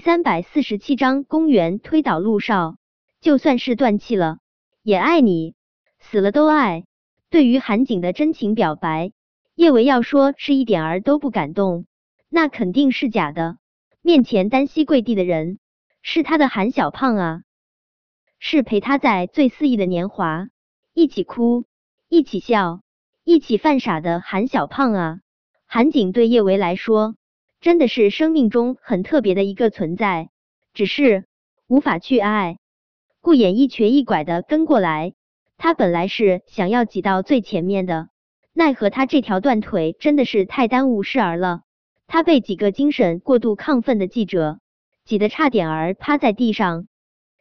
三百四十七章，公园推倒陆少，就算是断气了，也爱你，死了都爱。对于韩景的真情表白，叶维要说是一点儿都不感动，那肯定是假的。面前单膝跪地的人，是他的韩小胖啊，是陪他在最肆意的年华，一起哭，一起笑，一起犯傻的韩小胖啊。韩景对叶维来说。真的是生命中很特别的一个存在，只是无法去爱。顾衍一瘸一拐的跟过来，他本来是想要挤到最前面的，奈何他这条断腿真的是太耽误事儿了。他被几个精神过度亢奋的记者挤得差点儿趴在地上。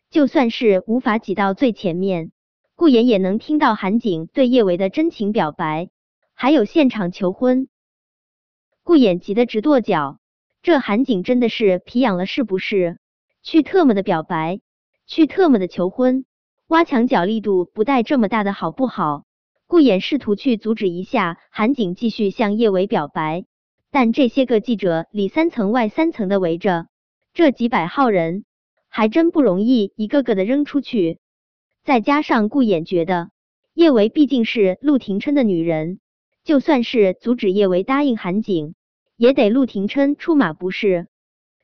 就算是无法挤到最前面，顾衍也能听到韩景对叶维的真情表白，还有现场求婚。顾衍急得直跺脚，这韩景真的是皮痒了是不是？去特么的表白，去特么的求婚，挖墙脚力度不带这么大的好不好？顾衍试图去阻止一下韩景继续向叶维表白，但这些个记者里三层外三层的围着，这几百号人还真不容易一个个的扔出去。再加上顾衍觉得叶维毕竟是陆廷琛的女人，就算是阻止叶维答应韩景。也得陆廷琛出马不是？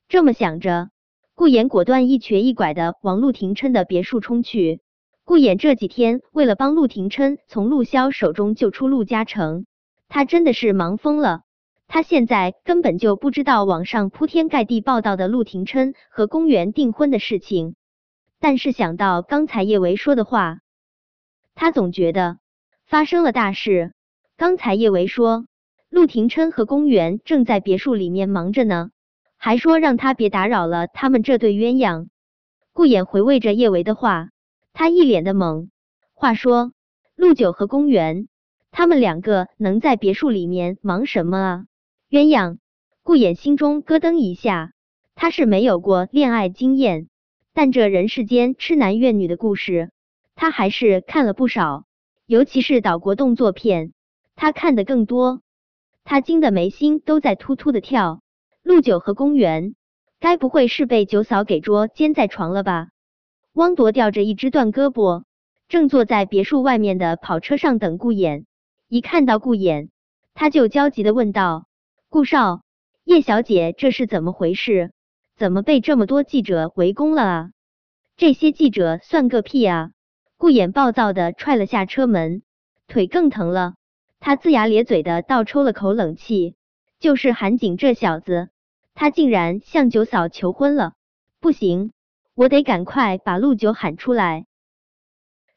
这么想着，顾衍果断一瘸一拐的往陆廷琛的别墅冲去。顾衍这几天为了帮陆廷琛从陆潇手中救出陆嘉诚，他真的是忙疯了。他现在根本就不知道网上铺天盖地报道的陆廷琛和公园订婚的事情，但是想到刚才叶维说的话，他总觉得发生了大事。刚才叶维说。陆廷琛和公园正在别墅里面忙着呢，还说让他别打扰了他们这对鸳鸯。顾衍回味着叶维的话，他一脸的懵。话说，陆九和公园他们两个能在别墅里面忙什么啊？鸳鸯，顾衍心中咯噔一下。他是没有过恋爱经验，但这人世间痴男怨女的故事，他还是看了不少，尤其是岛国动作片，他看的更多。他惊得眉心都在突突的跳，陆九和公园，该不会是被九嫂给捉奸在床了吧？汪铎吊着一只断胳膊，正坐在别墅外面的跑车上等顾衍。一看到顾衍，他就焦急的问道：“顾少，叶小姐这是怎么回事？怎么被这么多记者围攻了啊？这些记者算个屁啊！”顾衍暴躁的踹了下车门，腿更疼了。他龇牙咧嘴的倒抽了口冷气，就是韩景这小子，他竟然向九嫂求婚了！不行，我得赶快把陆九喊出来。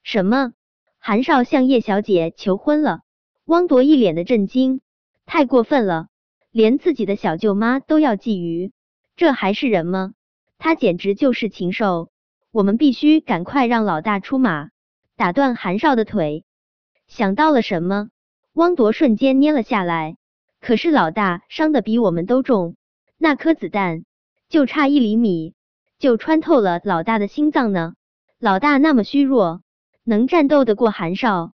什么？韩少向叶小姐求婚了？汪铎一脸的震惊，太过分了，连自己的小舅妈都要觊觎，这还是人吗？他简直就是禽兽！我们必须赶快让老大出马，打断韩少的腿。想到了什么？汪铎瞬间蔫了下来，可是老大伤的比我们都重，那颗子弹就差一厘米就穿透了老大的心脏呢。老大那么虚弱，能战斗得过韩少？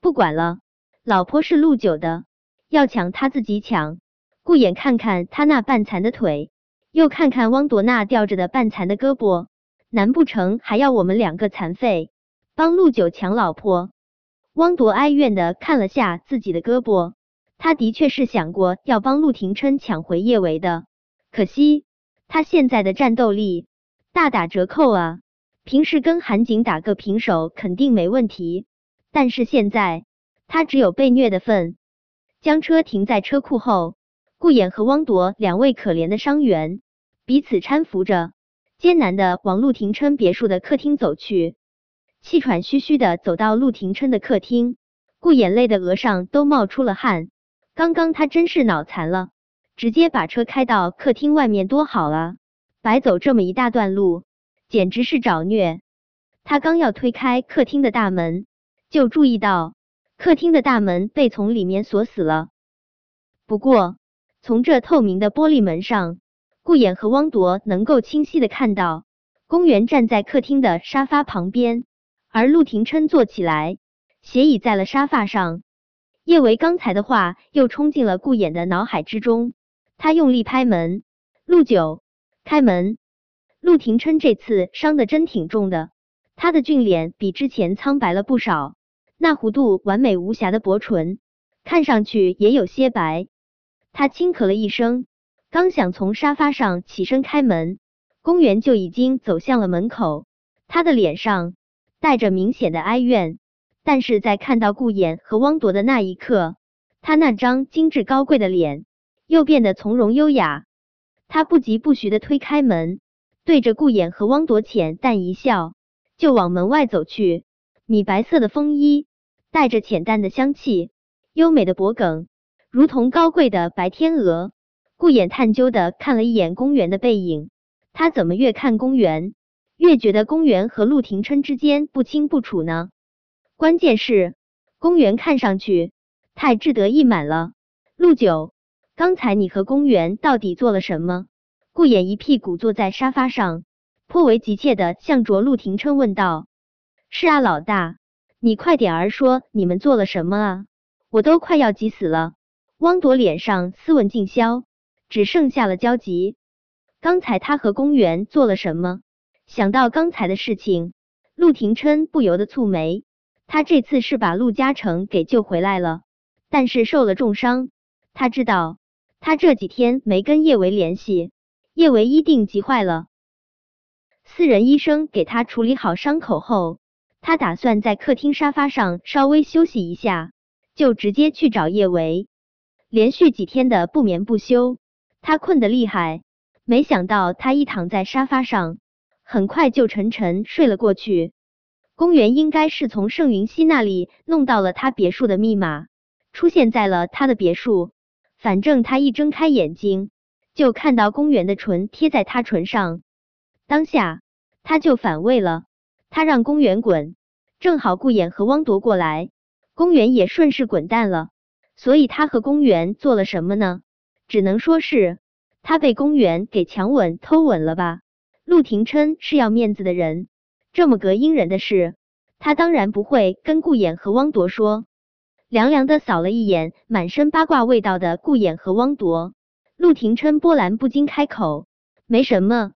不管了，老婆是陆九的，要抢他自己抢。顾眼看看他那半残的腿，又看看汪铎那吊着的半残的胳膊，难不成还要我们两个残废帮陆九抢老婆？汪铎哀怨的看了下自己的胳膊，他的确是想过要帮陆廷琛抢回叶维的，可惜他现在的战斗力大打折扣啊！平时跟韩景打个平手肯定没问题，但是现在他只有被虐的份。将车停在车库后，顾衍和汪铎两位可怜的伤员彼此搀扶着，艰难的往陆廷琛别墅的客厅走去。气喘吁吁的走到陆廷琛的客厅，顾眼泪的额上都冒出了汗。刚刚他真是脑残了，直接把车开到客厅外面多好啊，白走这么一大段路，简直是找虐。他刚要推开客厅的大门，就注意到客厅的大门被从里面锁死了。不过从这透明的玻璃门上，顾眼和汪铎能够清晰的看到，公园站在客厅的沙发旁边。而陆廷琛坐起来，斜倚在了沙发上。叶维刚才的话又冲进了顾衍的脑海之中，他用力拍门：“陆九，开门！”陆廷琛这次伤的真挺重的，他的俊脸比之前苍白了不少，那弧度完美无瑕的薄唇看上去也有些白。他轻咳了一声，刚想从沙发上起身开门，公园就已经走向了门口。他的脸上带着明显的哀怨，但是在看到顾衍和汪铎的那一刻，他那张精致高贵的脸又变得从容优雅。他不疾不徐的推开门。对着顾衍和汪铎浅淡一笑，就往门外走去。米白色的风衣带着浅淡的香气，优美的脖颈如同高贵的白天鹅。顾衍探究的看了一眼公园的背影，他怎么越看公园，越觉得公园和陆廷琛之间不清不楚呢？关键是公园看上去太志得意满了。陆九，刚才你和公园到底做了什么？顾衍一屁股坐在沙发上，颇为急切的向着陆廷琛问道：“是啊，老大，你快点儿说，你们做了什么啊？我都快要急死了。”汪铎脸上斯文尽消，只剩下了焦急。刚才他和公园做了什么？想到刚才的事情，陆廷琛不由得蹙眉。他这次是把陆嘉诚给救回来了，但是受了重伤。他知道，他这几天没跟叶维联系。叶维一定急坏了。私人医生给他处理好伤口后，他打算在客厅沙发上稍微休息一下，就直接去找叶维。连续几天的不眠不休，他困得厉害。没想到他一躺在沙发上，很快就沉沉睡了过去。公园应该是从盛云熙那里弄到了他别墅的密码，出现在了他的别墅。反正他一睁开眼睛。就看到公园的唇贴在他唇上，当下他就反胃了。他让公园滚，正好顾衍和汪铎过来，公园也顺势滚蛋了。所以他和公园做了什么呢？只能说是他被公园给强吻偷吻了吧。陆廷琛是要面子的人，这么个阴人的事，他当然不会跟顾衍和汪铎说。凉凉的扫了一眼满身八卦味道的顾衍和汪铎。陆廷琛波澜不惊，开口：“没什么，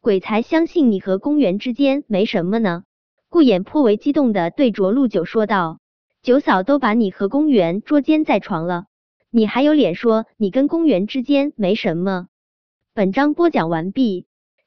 鬼才相信你和公园之间没什么呢。”顾衍颇为激动的对着陆九说道：“九嫂都把你和公园捉奸在床了，你还有脸说你跟公园之间没什么？”本章播讲完毕，